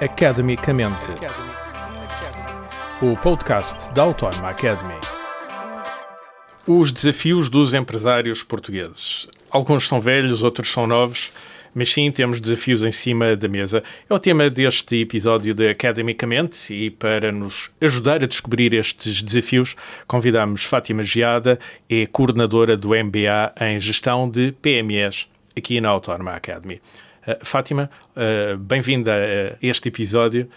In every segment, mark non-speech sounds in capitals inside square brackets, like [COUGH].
Academicamente. O podcast da Autónoma Academy. Os desafios dos empresários portugueses. Alguns são velhos, outros são novos, mas sim temos desafios em cima da mesa. É o tema deste episódio de Academicamente e para nos ajudar a descobrir estes desafios, convidamos Fátima Giada, é coordenadora do MBA em Gestão de PMEs aqui na Autónoma Academy. Uh, Fátima, uh, bem-vinda a este episódio.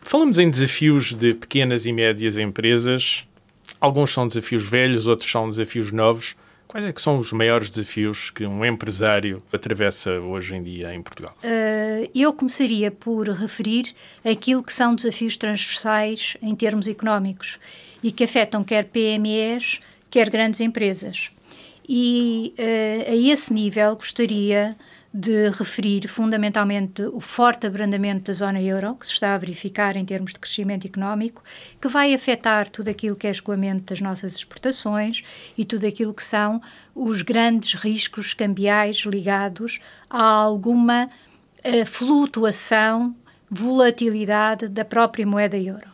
Falamos em desafios de pequenas e médias empresas. Alguns são desafios velhos, outros são desafios novos. Quais é que são os maiores desafios que um empresário atravessa hoje em dia em Portugal? Uh, eu começaria por referir aquilo que são desafios transversais em termos económicos e que afetam quer PMEs, quer grandes empresas. E uh, a esse nível gostaria de referir fundamentalmente o forte abrandamento da zona euro, que se está a verificar em termos de crescimento económico, que vai afetar tudo aquilo que é escoamento das nossas exportações e tudo aquilo que são os grandes riscos cambiais ligados a alguma uh, flutuação, volatilidade da própria moeda euro.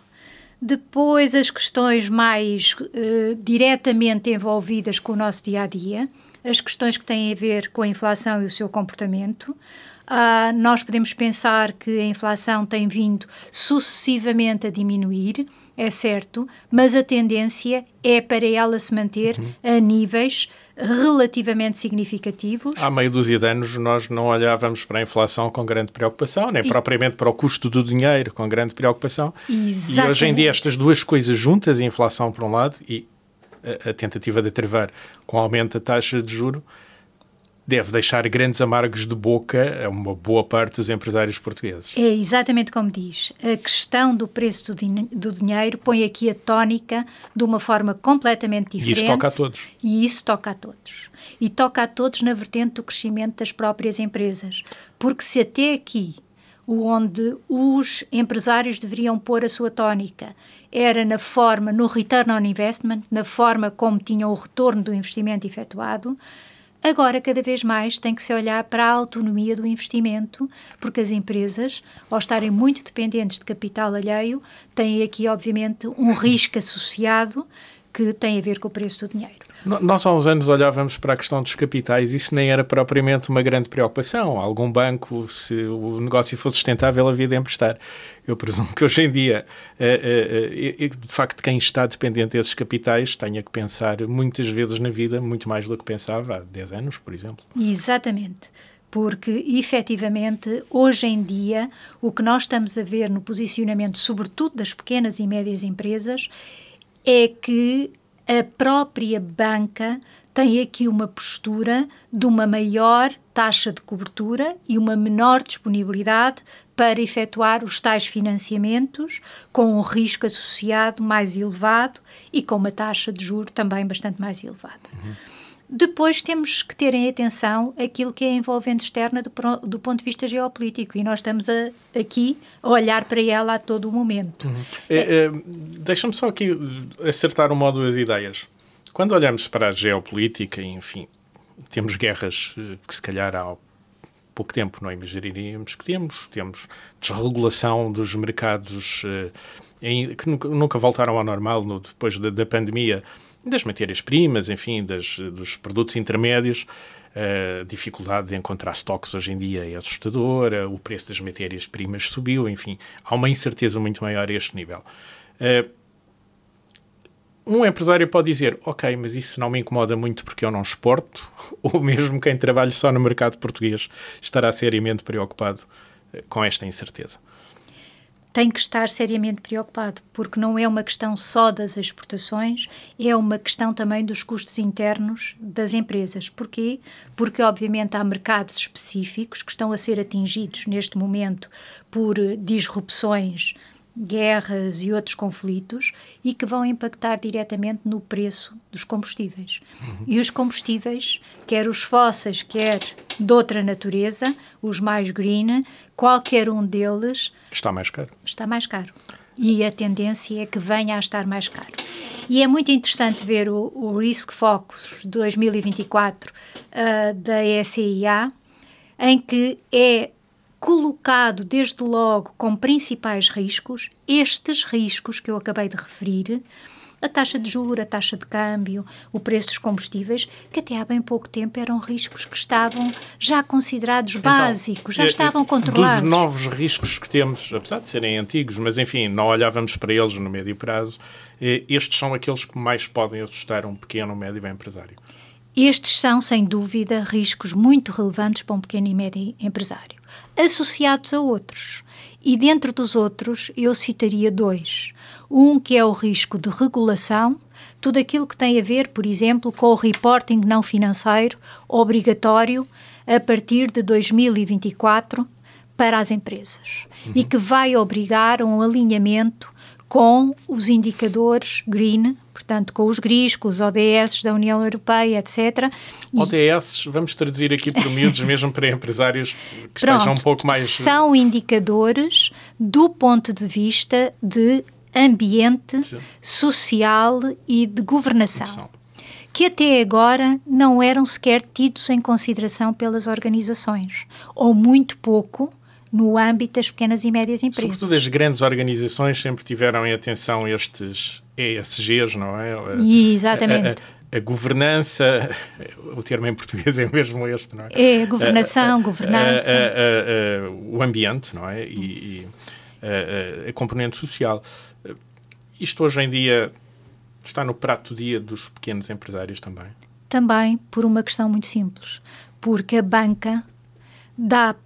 Depois, as questões mais uh, diretamente envolvidas com o nosso dia a dia, as questões que têm a ver com a inflação e o seu comportamento. Uh, nós podemos pensar que a inflação tem vindo sucessivamente a diminuir, é certo, mas a tendência é para ela se manter uhum. a níveis relativamente significativos. Há meio dúzia de anos nós não olhávamos para a inflação com grande preocupação, nem e... propriamente para o custo do dinheiro com grande preocupação. Exatamente. E hoje em dia estas duas coisas juntas, a inflação por um lado e a, tentativa de travar com aumento da taxa de juro deve deixar grandes amargos de boca a uma boa parte dos empresários portugueses. É exatamente como diz. A questão do preço do, din do dinheiro põe aqui a tónica de uma forma completamente diferente. E isso toca a todos. E isso toca a todos. E toca a todos na vertente do crescimento das próprias empresas. Porque se até aqui onde os empresários deveriam pôr a sua tónica. Era na forma, no return on investment, na forma como tinham o retorno do investimento efetuado. Agora, cada vez mais, tem que se olhar para a autonomia do investimento, porque as empresas, ao estarem muito dependentes de capital alheio, têm aqui, obviamente, um risco associado que tem a ver com o preço do dinheiro. Nós há uns anos olhávamos para a questão dos capitais e isso nem era propriamente uma grande preocupação. Algum banco, se o negócio fosse sustentável, havia de emprestar. Eu presumo que hoje em dia, eh, eh, eh, de facto, quem está dependente desses capitais tenha que pensar muitas vezes na vida, muito mais do que pensava há 10 anos, por exemplo. Exatamente porque efetivamente hoje em dia o que nós estamos a ver no posicionamento, sobretudo das pequenas e médias empresas, é que a própria banca tem aqui uma postura de uma maior taxa de cobertura e uma menor disponibilidade para efetuar os tais financiamentos, com um risco associado mais elevado e com uma taxa de juro também bastante mais elevada. Uhum. Depois temos que ter em atenção aquilo que é envolvente externa do, do ponto de vista geopolítico e nós estamos a, aqui a olhar para ela a todo o momento. Uhum. É, é, Deixa-me só aqui acertar uma ou duas ideias. Quando olhamos para a geopolítica, enfim, temos guerras eh, que se calhar há pouco tempo não imaginaríamos que temos. Temos desregulação dos mercados eh, que nunca, nunca voltaram ao normal no, depois da, da pandemia das matérias-primas, enfim, das, dos produtos intermédios. A dificuldade de encontrar estoques hoje em dia é assustadora, o preço das matérias-primas subiu, enfim, há uma incerteza muito maior a este nível. Uh, um empresário pode dizer, ok, mas isso não me incomoda muito porque eu não exporto, [LAUGHS] ou mesmo quem trabalha só no mercado português estará seriamente preocupado com esta incerteza tem que estar seriamente preocupado, porque não é uma questão só das exportações, é uma questão também dos custos internos das empresas. Porquê? Porque, obviamente, há mercados específicos que estão a ser atingidos neste momento por disrupções guerras e outros conflitos e que vão impactar diretamente no preço dos combustíveis. Uhum. E os combustíveis, quer os fósseis, quer de outra natureza, os mais green, qualquer um deles está mais caro. Está mais caro. E a tendência é que venha a estar mais caro. E é muito interessante ver o, o Risk Focus 2024 uh, da ECIA, em que é colocado desde logo como principais riscos estes riscos que eu acabei de referir, a taxa de juros, a taxa de câmbio, o preço dos combustíveis, que até há bem pouco tempo eram riscos que estavam já considerados então, básicos, já estavam controlados. Dos novos riscos que temos, apesar de serem antigos, mas enfim, não olhávamos para eles no médio prazo, eh, estes são aqueles que mais podem assustar um pequeno, médio empresário. Estes são, sem dúvida, riscos muito relevantes para um pequeno e médio empresário, associados a outros. E dentro dos outros, eu citaria dois. Um que é o risco de regulação, tudo aquilo que tem a ver, por exemplo, com o reporting não financeiro obrigatório a partir de 2024 para as empresas uhum. e que vai obrigar um alinhamento com os indicadores green, portanto, com os GRIs, com os ODS da União Europeia, etc. ODS, vamos traduzir aqui por miúdos, [LAUGHS] mesmo para empresários que Pronto, estejam um pouco mais. São indicadores do ponto de vista de ambiente, Sim. social e de governação. Que até agora não eram sequer tidos em consideração pelas organizações, ou muito pouco no âmbito das pequenas e médias empresas. Sobretudo as grandes organizações sempre tiveram em atenção estes ESGs, não é? Exatamente. A, a, a, governança, [LAUGHS] o termo em português é mesmo este, não é? É, a governação, a, governança. o ambiente, não é? E, e a, componente social. Isto hoje em dia está no prato do dia dos pequenos empresários também? Também por uma questão muito simples. Porque a banca dá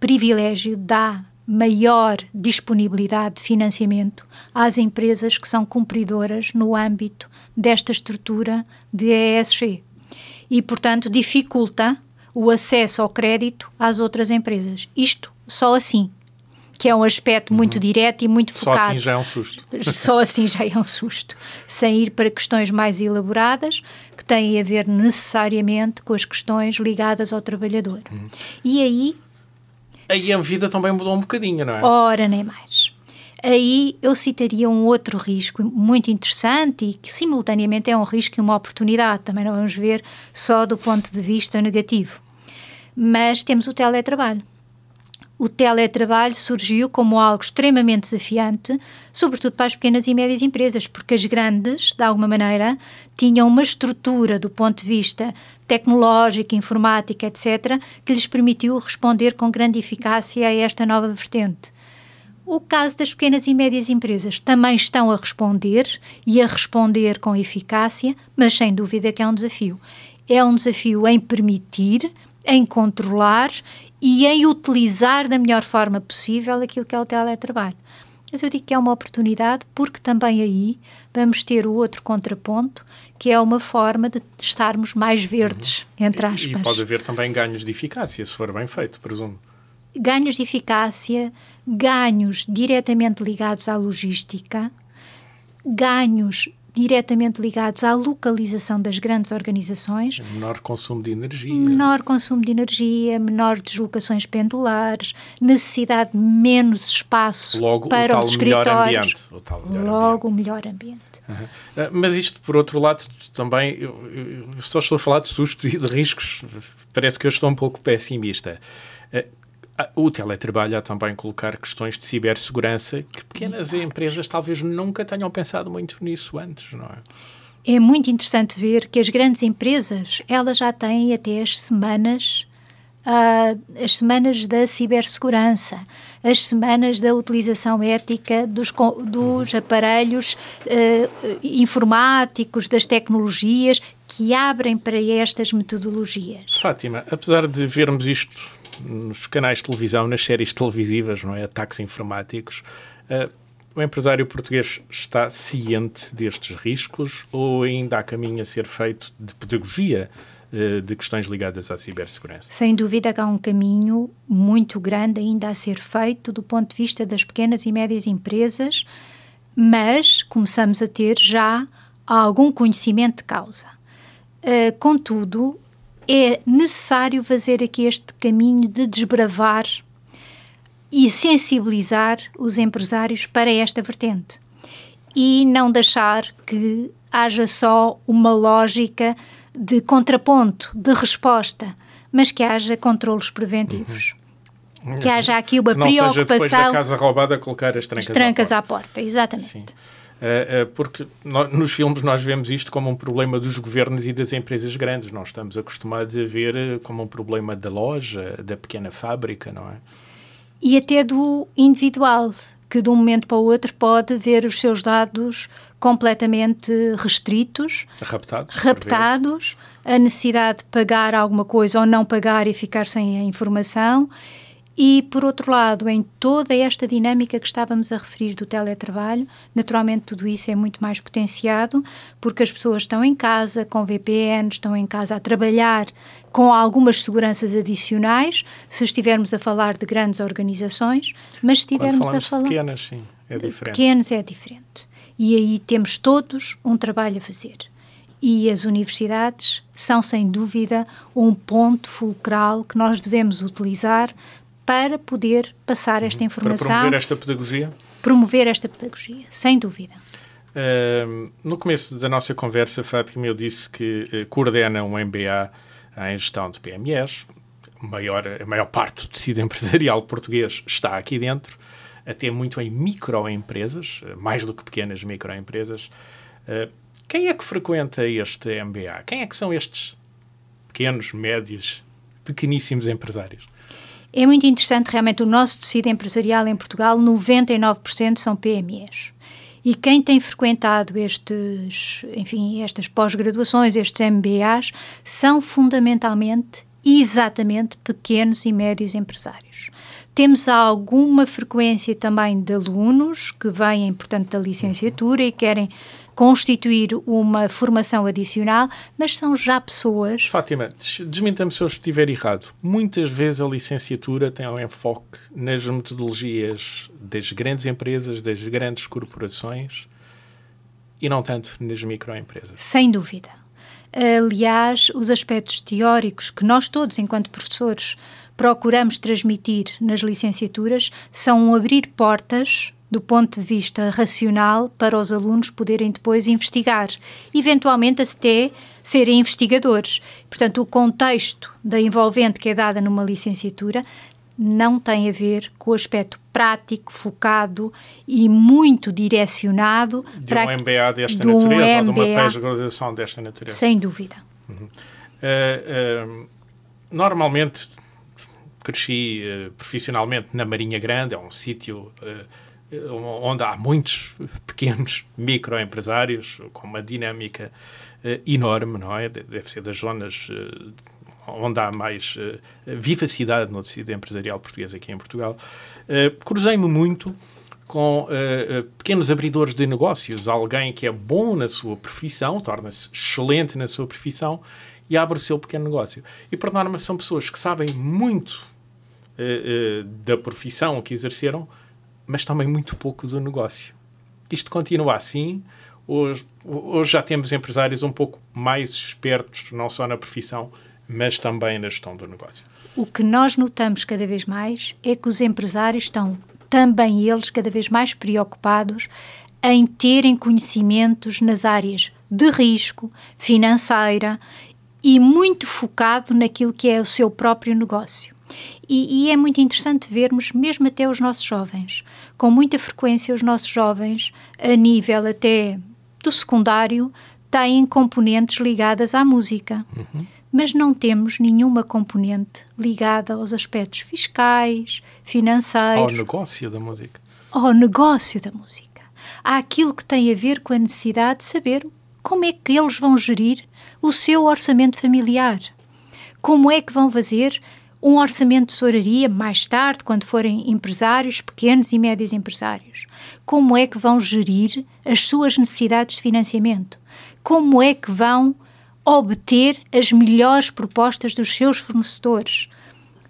privilégio, dá maior disponibilidade de financiamento às empresas que são cumpridoras no âmbito desta estrutura de ESG. E, portanto, dificulta o acesso ao crédito às outras empresas. Isto só assim que é um aspecto muito uhum. direto e muito focado. Só assim já é um susto. [LAUGHS] Só assim já é um susto. Sem ir para questões mais elaboradas, que têm a ver necessariamente com as questões ligadas ao trabalhador. Uhum. E aí. Aí a vida também mudou um bocadinho, não é? Ora, nem mais. Aí eu citaria um outro risco muito interessante e que simultaneamente é um risco e uma oportunidade. Também não vamos ver só do ponto de vista negativo. Mas temos o teletrabalho o teletrabalho surgiu como algo extremamente desafiante, sobretudo para as pequenas e médias empresas, porque as grandes, de alguma maneira, tinham uma estrutura do ponto de vista tecnológico, informática, etc., que lhes permitiu responder com grande eficácia a esta nova vertente. O caso das pequenas e médias empresas também estão a responder e a responder com eficácia, mas sem dúvida que é um desafio. É um desafio em permitir, em controlar e em utilizar da melhor forma possível aquilo que é o teletrabalho. Mas eu digo que é uma oportunidade porque também aí vamos ter o outro contraponto, que é uma forma de estarmos mais verdes, uhum. entre aspas. E, e pode haver também ganhos de eficácia, se for bem feito, presumo. Ganhos de eficácia, ganhos diretamente ligados à logística, ganhos diretamente ligados à localização das grandes organizações. Menor consumo de energia. Menor consumo de energia, menor deslocações pendulares, necessidade de menos espaço Logo, para os escritórios. O tal melhor Logo ambiente. o melhor ambiente. Uhum. Mas isto, por outro lado, também, eu, eu só estou a falar de sustos e de riscos, parece que eu estou um pouco pessimista. Ah, o teletrabalho a também colocar questões de cibersegurança que pequenas empresas talvez nunca tenham pensado muito nisso antes, não é? É muito interessante ver que as grandes empresas, elas já têm até as semanas Uh, as semanas da cibersegurança, as semanas da utilização ética dos, dos aparelhos uh, informáticos, das tecnologias que abrem para estas metodologias. Fátima, apesar de vermos isto nos canais de televisão, nas séries televisivas, não é? Ataques informáticos. Uh, o empresário português está ciente destes riscos ou ainda há caminho a ser feito de pedagogia uh, de questões ligadas à cibersegurança? Sem dúvida que há um caminho muito grande ainda a ser feito do ponto de vista das pequenas e médias empresas, mas começamos a ter já algum conhecimento de causa. Uh, contudo, é necessário fazer aqui este caminho de desbravar e sensibilizar os empresários para esta vertente e não deixar que haja só uma lógica de contraponto, de resposta, mas que haja controlos preventivos. que haja aqui uma que não preocupação. Seja depois da casa roubada colocar as trancas, as trancas à porta. À porta exatamente. Sim. Uh, uh, porque no, nos filmes nós vemos isto como um problema dos governos e das empresas grandes. Nós estamos acostumados a ver uh, como um problema da loja, da pequena fábrica, não é? E até do individual, que de um momento para o outro pode ver os seus dados completamente restritos, raptados, raptados a necessidade de pagar alguma coisa ou não pagar e ficar sem a informação e, por outro lado, em toda esta dinâmica que estávamos a referir do teletrabalho, naturalmente tudo isso é muito mais potenciado porque as pessoas estão em casa com VPN, estão em casa a trabalhar com algumas seguranças adicionais, se estivermos a falar de grandes organizações, mas se estivermos a falar. De pequenas, sim, é diferente. Pequenas é diferente. E aí temos todos um trabalho a fazer. E as universidades são, sem dúvida, um ponto fulcral que nós devemos utilizar para poder passar esta informação. Para promover esta pedagogia? Promover esta pedagogia, sem dúvida. Uh, no começo da nossa conversa, Fátima, eu disse que uh, coordena um MBA em gestão de PMEs. Maior, a maior parte do tecido [LAUGHS] empresarial português está aqui dentro, até muito em microempresas, mais do que pequenas microempresas. Uh, quem é que frequenta este MBA? Quem é que são estes pequenos, médios, pequeníssimos empresários? É muito interessante, realmente, o nosso tecido empresarial em Portugal, 99% são PMEs. E quem tem frequentado estes, enfim, estas pós-graduações, estes MBAs, são fundamentalmente, exatamente, pequenos e médios empresários. Temos alguma frequência também de alunos que vêm, portanto, da licenciatura e querem constituir uma formação adicional, mas são já pessoas. Fátima, desminta-me se eu estiver errado. Muitas vezes a licenciatura tem um enfoque nas metodologias das grandes empresas, das grandes corporações e não tanto nas microempresas. Sem dúvida. Aliás, os aspectos teóricos que nós todos, enquanto professores, procuramos transmitir nas licenciaturas são um abrir portas do ponto de vista racional para os alunos poderem depois investigar, eventualmente até serem investigadores. Portanto, o contexto da envolvente que é dada numa licenciatura não tem a ver com o aspecto prático, focado e muito direcionado de para um MBA desta natureza um ou de uma pós-graduação desta natureza. Sem dúvida. Uhum. Uh, uh, normalmente cresci uh, profissionalmente na Marinha Grande, é um sítio onde há muitos pequenos microempresários com uma dinâmica uh, enorme, não é? Deve ser das zonas uh, onde há mais uh, vivacidade no tecido empresarial português aqui em Portugal. Cruzei-me muito com pequenos abridores de negócios, alguém que é bom na sua profissão, torna-se excelente na sua profissão e abre o seu pequeno negócio. E, por norma, são pessoas que sabem muito da profissão que exerceram, mas também muito pouco do negócio. Isto continua assim. Hoje, hoje já temos empresários um pouco mais espertos, não só na profissão, mas também na gestão do negócio. O que nós notamos cada vez mais é que os empresários estão também eles cada vez mais preocupados em terem conhecimentos nas áreas de risco, financeira e muito focado naquilo que é o seu próprio negócio. E, e, é muito interessante vermos, mesmo até os nossos jovens, com muita frequência, os nossos jovens, a nível até do secundário, têm componentes ligadas à música. Uhum. Mas não temos nenhuma componente ligada aos aspectos fiscais, financeiros. Ao negócio da música. Ao negócio da música. Há aquilo que tem a ver com a necessidade de saber como é que eles vão gerir o seu orçamento familiar. Como é que vão fazer um orçamento de tesouraria mais tarde, quando forem empresários, pequenos e médios empresários. Como é que vão gerir as suas necessidades de financiamento? Como é que vão obter as melhores propostas dos seus fornecedores?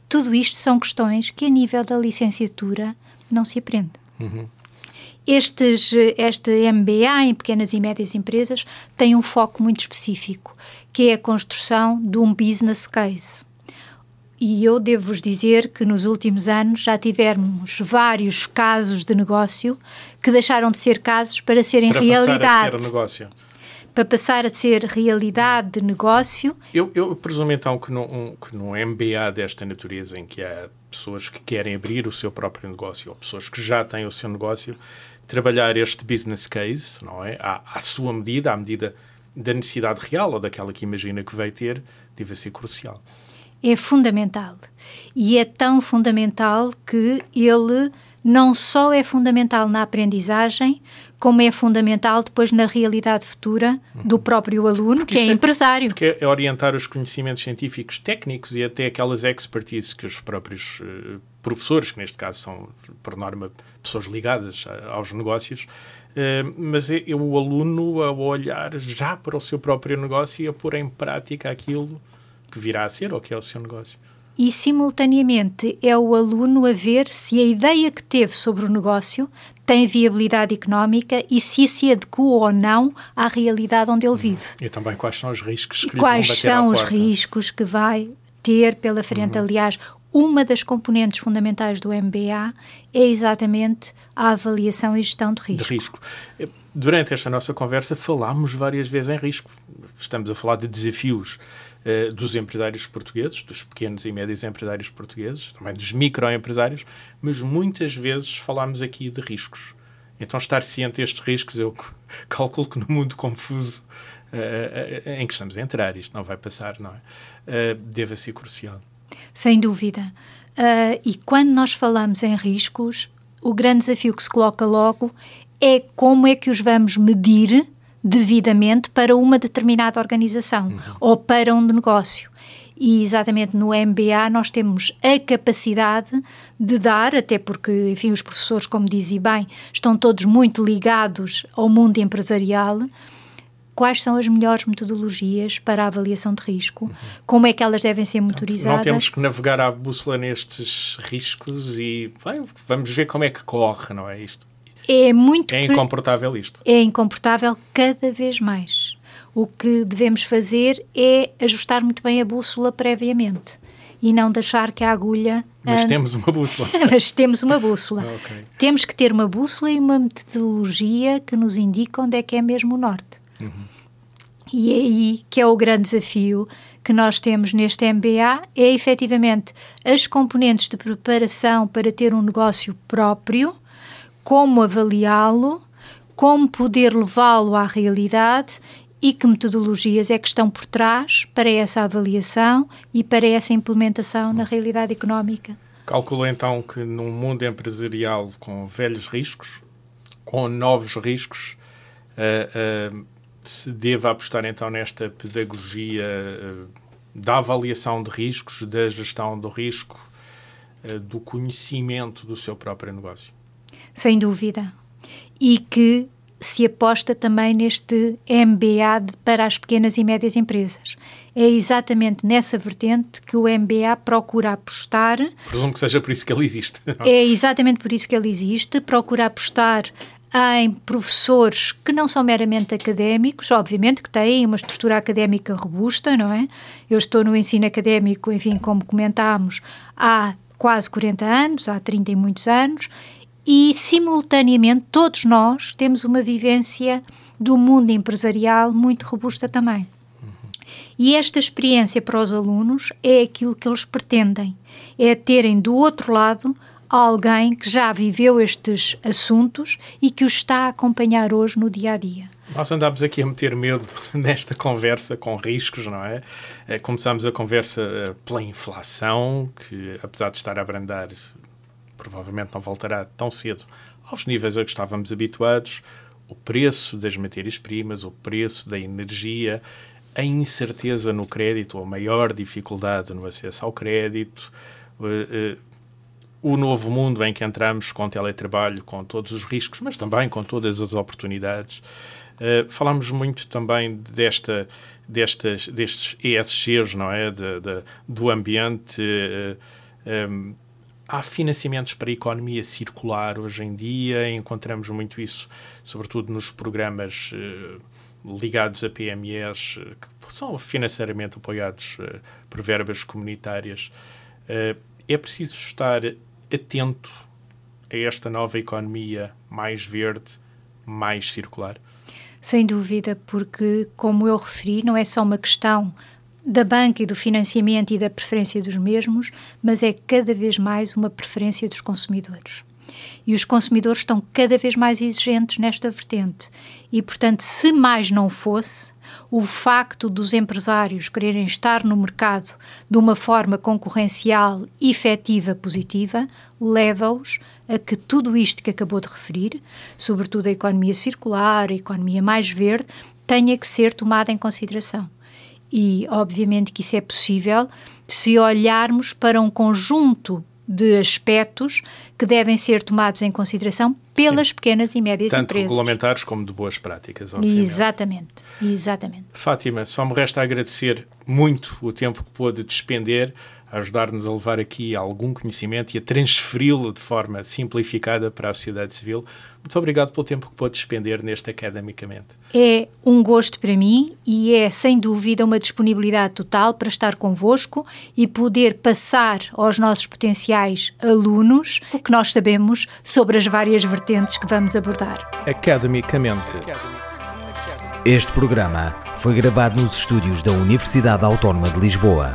Tudo isto são questões que, a nível da licenciatura, não se aprende. Uhum. Estes, este MBA em pequenas e médias empresas tem um foco muito específico, que é a construção de um business case e eu devo-vos dizer que nos últimos anos já tivemos vários casos de negócio que deixaram de ser casos para serem para realidade. Passar a ser negócio. para passar a ser realidade de negócio. Eu, eu presumo então que num, um, que num MBA desta natureza, em que há pessoas que querem abrir o seu próprio negócio ou pessoas que já têm o seu negócio, trabalhar este business case, não é? À, à sua medida, à medida da necessidade real ou daquela que imagina que vai ter, deve ser crucial. É fundamental. E é tão fundamental que ele não só é fundamental na aprendizagem, como é fundamental depois na realidade futura do próprio aluno, porque que é, é empresário. Porque é orientar os conhecimentos científicos técnicos e até aquelas expertises que os próprios uh, professores, que neste caso são, por norma, pessoas ligadas a, aos negócios, uh, mas é, é, o aluno a olhar já para o seu próprio negócio e a pôr em prática aquilo que virá a ser ou que é o seu negócio e, simultaneamente, é o aluno a ver se a ideia que teve sobre o negócio tem viabilidade económica e se se adequa ou não à realidade onde ele vive. E também quais são os riscos que e quais são os riscos que vai ter pela frente. Uhum. Aliás, uma das componentes fundamentais do MBA é exatamente a avaliação e gestão de risco. De risco. Durante esta nossa conversa falámos várias vezes em risco. Estamos a falar de desafios uh, dos empresários portugueses, dos pequenos e médios empresários portugueses, também dos microempresários, mas muitas vezes falámos aqui de riscos. Então, estar ciente destes riscos, eu [LAUGHS] calculo que no mundo confuso uh, em que estamos a entrar, isto não vai passar, não é? Uh, deve ser crucial. Sem dúvida. Uh, e quando nós falamos em riscos, o grande desafio que se coloca logo é como é que os vamos medir devidamente para uma determinada organização uhum. ou para um negócio. E exatamente no MBA nós temos a capacidade de dar, até porque, enfim, os professores, como dizia bem, estão todos muito ligados ao mundo empresarial. Quais são as melhores metodologias para a avaliação de risco? Uhum. Como é que elas devem ser motorizadas? Não temos que navegar à bússola nestes riscos e bem, vamos ver como é que corre, não é isto? É muito. É incomportável isto. É incomportável cada vez mais. O que devemos fazer é ajustar muito bem a bússola previamente e não deixar que a agulha. Mas temos uma bússola. [LAUGHS] Mas temos uma bússola. [LAUGHS] okay. Temos que ter uma bússola e uma metodologia que nos indique onde é que é mesmo o norte. Uhum. E é aí que é o grande desafio que nós temos neste MBA, é efetivamente as componentes de preparação para ter um negócio próprio, como avaliá-lo, como poder levá-lo à realidade e que metodologias é que estão por trás para essa avaliação e para essa implementação na realidade económica. Calculo então que num mundo empresarial com velhos riscos, com novos riscos, uh, uh, se deva apostar então nesta pedagogia uh, da avaliação de riscos, da gestão do risco, do conhecimento do seu próprio negócio sem dúvida. E que se aposta também neste MBA para as pequenas e médias empresas. É exatamente nessa vertente que o MBA procura apostar. Presumo que seja por isso que ele existe. [LAUGHS] É exatamente por isso que ele existe. Procura apostar em professores que não são meramente académicos, obviamente que têm uma estrutura académica robusta, não é? Eu estou no ensino académico, enfim, como comentámos, há quase 40 anos, há 30 e muitos anos, e, simultaneamente, todos nós temos uma vivência do mundo empresarial muito robusta também. E esta experiência para os alunos é aquilo que eles pretendem: é terem do outro lado alguém que já viveu estes assuntos e que os está a acompanhar hoje no dia a dia. Nós andámos aqui a meter medo [LAUGHS] nesta conversa com riscos, não é? Eh, começámos a conversa eh, pela inflação, que apesar de estar a abrandar provavelmente não voltará tão cedo aos níveis a que estávamos habituados, o preço das matérias-primas, o preço da energia, a incerteza no crédito, a maior dificuldade no acesso ao crédito, eh, eh, o novo mundo em que entramos com teletrabalho, com todos os riscos, mas também com todas as oportunidades. Uh, falámos muito também desta, destas, destes ESGs, não é? De, de do ambiente. Há financiamentos para a economia circular hoje em dia, encontramos muito isso, sobretudo nos programas eh, ligados a PMEs, eh, que são financeiramente apoiados eh, por verbas comunitárias. é preciso estar atento a esta nova economia mais verde, mais circular? Sem dúvida, porque, como eu referi, não é só uma questão da banca e do financiamento e da preferência dos mesmos, mas é cada vez mais uma preferência dos consumidores. E os consumidores estão cada vez mais exigentes nesta vertente. E, portanto, se mais não fosse, o facto dos empresários quererem estar no mercado de uma forma concorrencial, efetiva, positiva, leva-os a que tudo isto que acabou de referir, sobretudo a economia circular, a economia mais verde, tenha que ser tomada em consideração. E, obviamente, que isso é possível se olharmos para um conjunto de aspectos que devem ser tomados em consideração pelas Sim. pequenas e médias Tanto empresas. Tanto regulamentares como de boas práticas, obviamente. Exatamente, exatamente. Fátima, só me resta agradecer muito o tempo que pôde despender a ajudar-nos a levar aqui algum conhecimento e a transferi-lo de forma simplificada para a sociedade civil. Muito obrigado pelo tempo que pôde despender neste Academicamente. É um gosto para mim e é, sem dúvida, uma disponibilidade total para estar convosco e poder passar aos nossos potenciais alunos o que nós sabemos sobre as várias vertentes que vamos abordar. Academicamente. Este programa foi gravado nos estúdios da Universidade Autónoma de Lisboa.